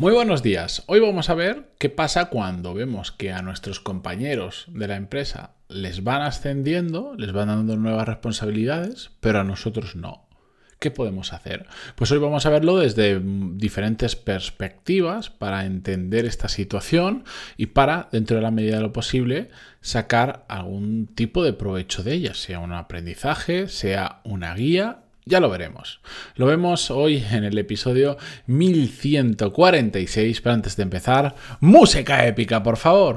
Muy buenos días. Hoy vamos a ver qué pasa cuando vemos que a nuestros compañeros de la empresa les van ascendiendo, les van dando nuevas responsabilidades, pero a nosotros no. ¿Qué podemos hacer? Pues hoy vamos a verlo desde diferentes perspectivas para entender esta situación y para, dentro de la medida de lo posible, sacar algún tipo de provecho de ella, sea un aprendizaje, sea una guía ya lo veremos. Lo vemos hoy en el episodio 1146, pero antes de empezar, música épica, por favor.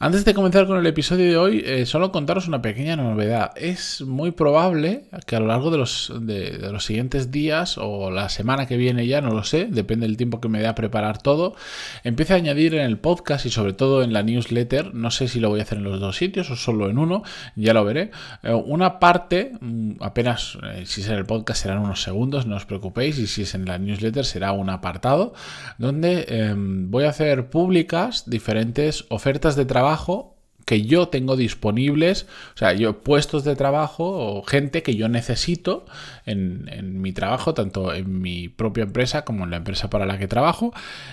Antes de comenzar con el episodio de hoy, eh, solo contaros una pequeña novedad. Es muy probable que a lo largo de los, de, los, siguientes días o la semana que viene ya, no lo sé, depende del tiempo que me dé a preparar todo, empiece a añadir en el podcast y sobre todo en la newsletter, no sé si lo voy a hacer en los dos sitios o solo en uno, ya lo veré, eh, una parte, mm, apenas, eh, si es en el podcast serán unos segundos, no os preocupéis, y si es en la newsletter será un apartado, donde em, voy a hacer públicas diferentes ofertas de trabajo que yo tengo disponibles, o sea, yo puestos de trabajo o gente que yo necesito en, mi trabajo, tanto en mi propia empresa como en la empresa para la que trabajo,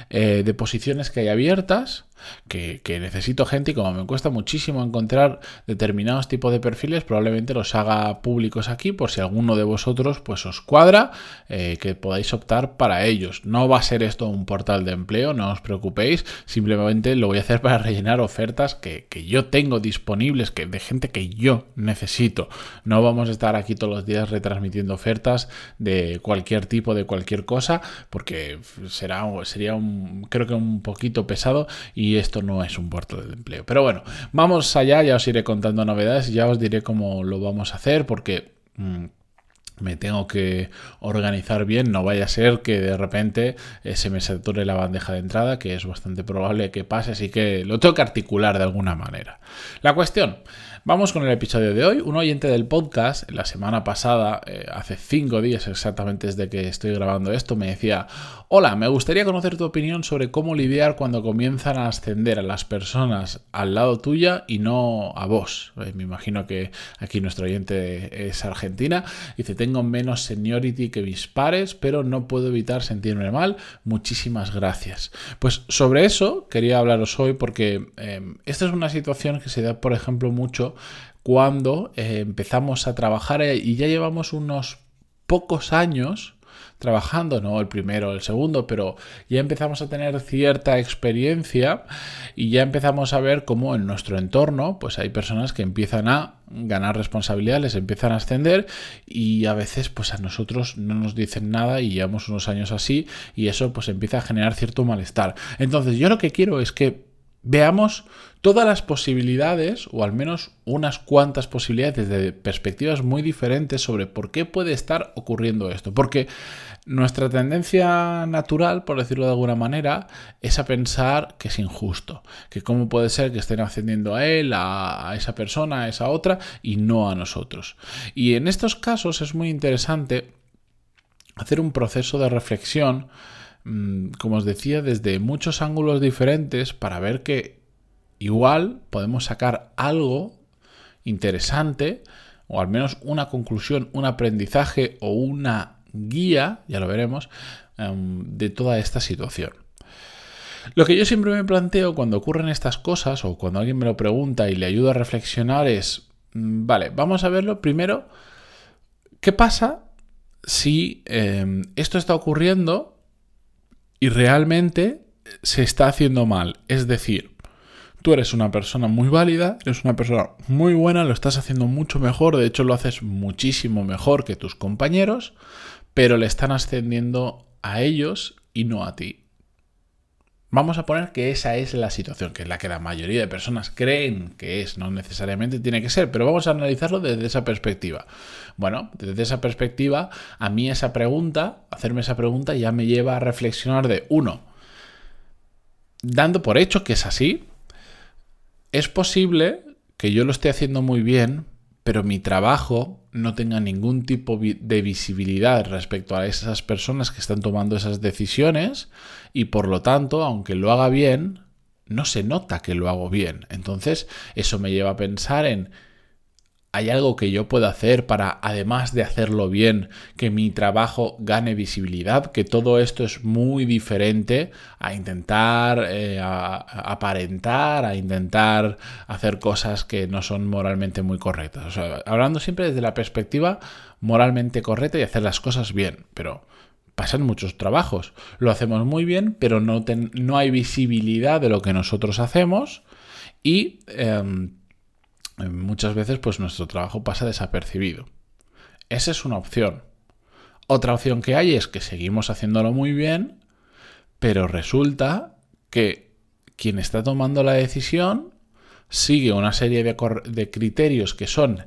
eh, de posiciones que hay abiertas que, necesito gente y como me cuesta muchísimo encontrar determinados tipos de perfiles, probablemente los haga públicos aquí por si alguno de vosotros pues os cuadra, eh, que podáis optar para ellos. No va a ser esto un portal de empleo, no os preocupéis, simplemente lo voy a hacer para rellenar ofertas que, yo tengo disponibles, que, de gente que yo necesito. No vamos a estar aquí todos los días retransmitiendo ofertas de cualquier tipo, de cualquier cosa, porque será, sería un, creo que un poquito pesado y esto no es un puerto de empleo. Pero bueno, vamos allá, ya os iré contando novedades, ya os diré cómo lo vamos a hacer porque... Mm, me tengo que organizar bien, no vaya a ser que de repente eh, se me sature la bandeja de entrada, que es bastante probable que pase, así que lo tengo que articular de alguna manera. La cuestión, Vamos con el episodio de hoy. Un oyente del podcast, la semana pasada, eh, hace cinco días exactamente desde que estoy grabando esto, me decía, hola, me gustaría conocer tu opinión sobre cómo lidiar cuando comienzan a ascender a las personas al lado tuya y no a vos. Eh, me imagino que aquí nuestro oyente es argentina. Dice, tengo menos seniority que mis pares, pero no puedo evitar sentirme mal. Muchísimas gracias. Pues sobre eso quería hablaros hoy porque eh, esta es una situación que se da, por ejemplo, mucho cuando eh, empezamos a trabajar eh, y ya llevamos unos pocos años trabajando, no el primero el segundo, pero ya empezamos a tener cierta experiencia y ya empezamos a ver cómo en nuestro entorno pues hay personas que empiezan a ganar responsabilidad, les empiezan a ascender y a veces pues a nosotros no nos dicen nada y llevamos unos años así y eso pues empieza a generar cierto malestar. Entonces yo lo que quiero es que veamos todas las posibilidades, o al menos unas cuantas posibilidades desde perspectivas muy diferentes sobre por qué puede estar ocurriendo esto. Porque nuestra tendencia natural, por decirlo de alguna manera, es a pensar que es injusto, que cómo puede ser que estén ascendiendo a él, a, esa persona, a esa otra, y no a nosotros. Y en estos casos es muy interesante hacer un proceso de reflexión como os decía, desde muchos ángulos diferentes para ver que igual podemos sacar algo interesante o al menos una conclusión, un aprendizaje o una guía, ya lo veremos, em, de toda esta situación. Lo que yo siempre me planteo cuando ocurren estas cosas o cuando alguien me lo pregunta y le ayudo a reflexionar es, mm, vale, vamos a verlo primero, ¿qué pasa si em, esto está ocurriendo y realmente se está haciendo mal? Es decir, Tú eres una persona muy válida, eres una persona muy buena, lo estás haciendo mucho mejor, de hecho lo haces muchísimo mejor que tus compañeros, pero le están ascendiendo a ellos y no a ti. Vamos a poner que esa es la situación, que es la que la mayoría de personas creen que es, no necesariamente tiene que ser, pero vamos a analizarlo desde esa perspectiva. Bueno, desde esa perspectiva, a mí esa pregunta, hacerme esa pregunta ya me lleva a reflexionar de, uno, dando por hecho que es así, es posible que yo lo esté haciendo muy bien, pero mi trabajo no tenga ningún tipo de visibilidad respecto a esas personas que están tomando esas decisiones y por lo tanto, aunque lo haga bien, no se nota que lo hago bien. Entonces, eso me lleva a pensar en ¿Hay algo que yo pueda hacer para, además de hacerlo bien, que mi trabajo gane visibilidad? Que todo esto es muy diferente a intentar eh, aparentar, a intentar hacer cosas que no son moralmente muy correctas. O sea, hablando siempre desde la perspectiva moralmente correcta y hacer las cosas bien. Pero pasan muchos trabajos. Lo hacemos muy bien, pero no, no hay visibilidad de lo que nosotros hacemos y... Em, muchas veces pues nuestro trabajo pasa desapercibido. Esa es una opción. Otra opción que hay es que seguimos haciéndolo muy bien, pero resulta que quien está tomando la decisión sigue una serie de, criterios que son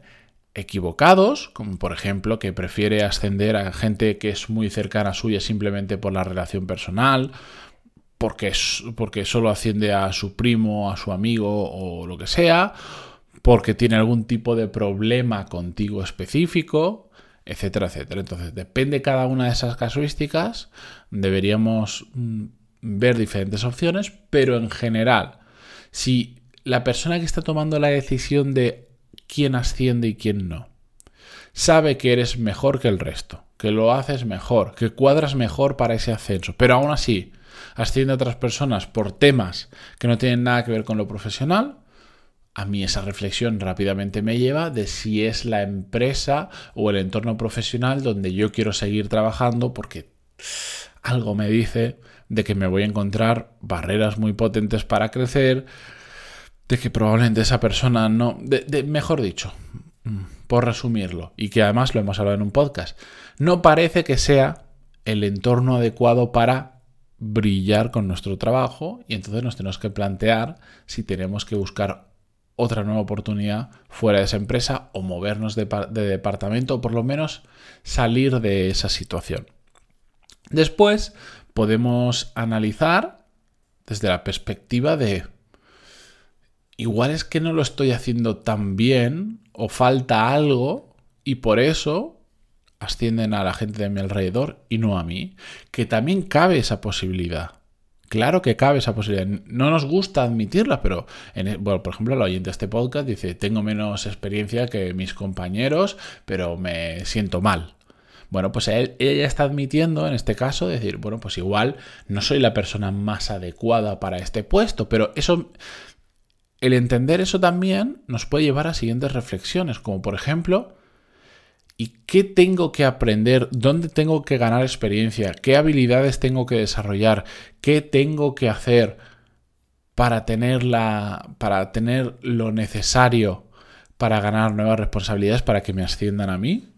equivocados, como por ejemplo que prefiere ascender a gente que es muy cercana suya simplemente por la relación personal, porque, porque solo asciende a su primo, a su amigo o lo que sea, porque tiene algún tipo de problema contigo específico, etcétera, etcétera. Entonces, depende cada una de esas casuísticas, deberíamos mm, ver diferentes opciones, pero en general, si la persona que está tomando la decisión de quién asciende y quién no, sabe que eres mejor que el resto, que lo haces mejor, que cuadras mejor para ese ascenso, pero aún así asciende a otras personas por temas que no tienen nada que ver con lo profesional, a mí esa reflexión rápidamente me lleva de si es la empresa o el entorno profesional donde yo quiero seguir trabajando porque algo me dice de que me voy a encontrar barreras muy potentes para crecer, de que probablemente esa persona no, mejor dicho, mm, por resumirlo, y que además lo hemos hablado en un podcast, no parece que sea el entorno adecuado para brillar con nuestro trabajo y entonces nos tenemos que plantear si tenemos que buscar otra nueva oportunidad fuera de esa empresa o movernos de, departamento o por lo menos salir de esa situación. Después podemos analizar desde la perspectiva de igual es que no lo estoy haciendo tan bien o falta algo y por eso ascienden a la gente de mi alrededor y no a mí, que también cabe esa posibilidad. Claro que cabe esa posibilidad. No nos gusta admitirla, pero, en, e, bueno, por ejemplo, el oyente de este podcast dice, tengo menos experiencia que mis compañeros, pero me siento mal. Bueno, pues ella está admitiendo en este caso decir, bueno, pues igual no soy la persona más adecuada para este puesto, pero eso, el entender eso también nos puede llevar a siguientes reflexiones, como por ejemplo, ¿Y qué tengo que aprender? ¿Dónde tengo que ganar experiencia? ¿Qué habilidades tengo que desarrollar? ¿Qué tengo que hacer para tener, para tener lo necesario para ganar nuevas responsabilidades para que me asciendan a mí?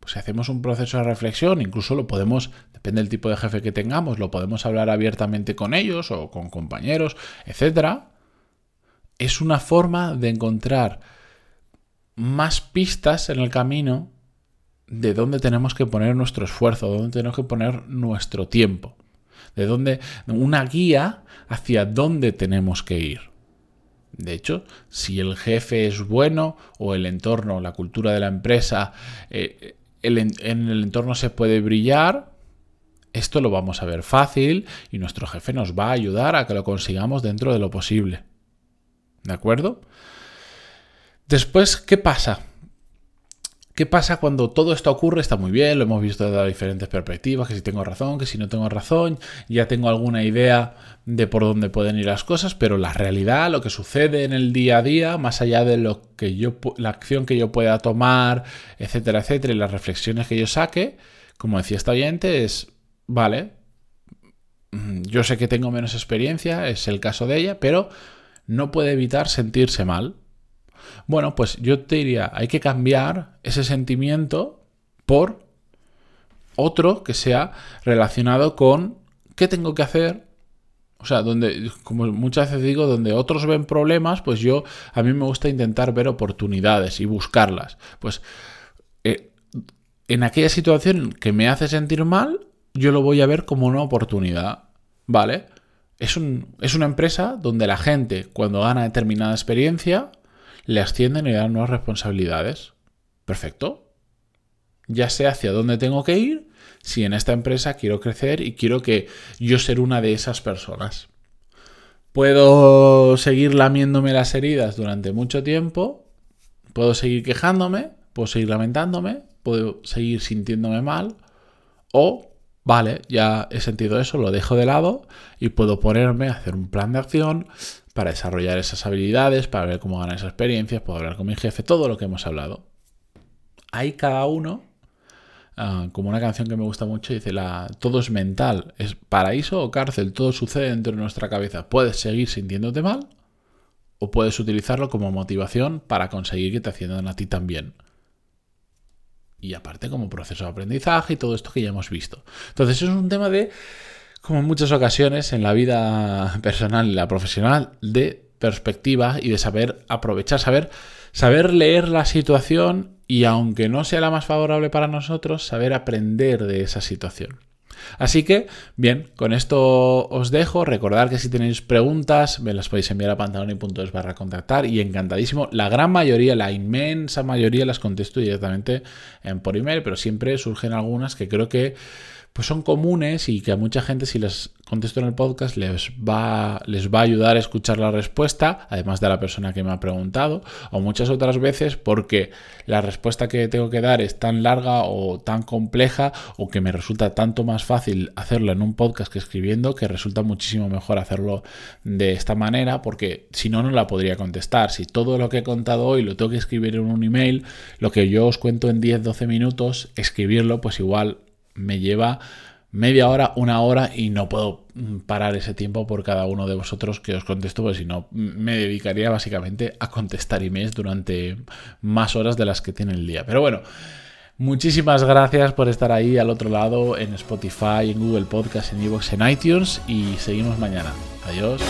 Pues si hacemos un proceso de reflexión, incluso lo podemos, depende del tipo de jefe que tengamos, lo podemos hablar abiertamente con ellos o con compañeros, etc. Es una forma de encontrar más pistas en el camino de dónde tenemos que poner nuestro esfuerzo, dónde tenemos que poner nuestro tiempo, de dónde una guía hacia dónde tenemos que ir. De hecho, si el jefe es bueno o el entorno, la cultura de la empresa, eh, en el entorno se puede brillar, esto lo vamos a ver fácil y nuestro jefe nos va a ayudar a que lo consigamos dentro de lo posible. ¿De acuerdo? Después, ¿qué pasa? ¿Qué pasa cuando todo esto ocurre? Está muy bien, lo hemos visto desde diferentes perspectivas, que si tengo razón, que si no tengo razón, ya tengo alguna idea de por dónde pueden ir las cosas, pero la realidad, lo que sucede en el día a día, más allá de lo que yo, la acción que yo pueda tomar, etcétera, etcétera, y las reflexiones que yo saque, como decía esta oyente, es, vale, mm, yo sé que tengo menos experiencia, es el caso de ella, pero no puede evitar sentirse mal bueno, pues yo te diría, hay que cambiar ese sentimiento por otro que sea relacionado con qué tengo que hacer. O sea, donde, como muchas veces digo, donde otros ven problemas, pues yo, a mí me gusta intentar ver oportunidades y buscarlas. Pues eh, en aquella situación que me hace sentir mal, yo lo voy a ver como una oportunidad. ¿Vale? Es, un, es una empresa donde la gente, cuando gana determinada experiencia, le ascienden y le dan nuevas responsabilidades. Perfecto. Ya sé hacia dónde tengo que ir si en esta empresa quiero crecer y quiero que yo ser una de esas personas. Puedo seguir lamiéndome las heridas durante mucho tiempo, puedo seguir quejándome, puedo seguir lamentándome, puedo seguir sintiéndome mal o, vale, ya he sentido eso, lo dejo de lado y puedo ponerme a hacer un plan de acción para desarrollar esas habilidades, para ver cómo ganar esas experiencias, puedo hablar con mi jefe, todo lo que hemos hablado. Hay cada uno, ah, como una canción que me gusta mucho, dice, la, todo es mental, es paraíso o cárcel, todo sucede dentro de nuestra cabeza. Puedes seguir sintiéndote mal o puedes utilizarlo como motivación para conseguir que te asciendan a ti también. Y aparte como proceso de aprendizaje y todo esto que ya hemos visto. Entonces es un tema de, como en muchas ocasiones en la vida personal y la profesional, de perspectiva y de saber aprovechar, saber, saber leer la situación y aunque no sea la más favorable para nosotros, saber aprender de esa situación. Así que, bien, con esto os dejo. Recordad que si tenéis preguntas, me las podéis enviar a pantaloni.es barra contactar y encantadísimo. La gran mayoría, la inmensa mayoría las contesto directamente por email, pero siempre surgen algunas que creo que pues son comunes y que a mucha gente si les contesto en el podcast les va, les va a ayudar a escuchar la respuesta, además de la persona que me ha preguntado, o muchas otras veces porque la respuesta que tengo que dar es tan larga o tan compleja o que me resulta tanto más fácil hacerlo en un podcast que escribiendo que resulta muchísimo mejor hacerlo de esta manera porque si no, no la podría contestar. Si todo lo que he contado hoy lo tengo que escribir en un email, lo que yo os cuento en 10-12 minutos, escribirlo pues igual me lleva media hora, una hora y no puedo mm, parar ese tiempo por cada uno de vosotros que os contesto, porque si no me dedicaría básicamente a contestar emails durante más horas de las que tiene el día. Pero bueno, muchísimas gracias por estar ahí al otro lado en Spotify, en Google Podcast, en Evox, en iTunes y seguimos mañana. Adiós.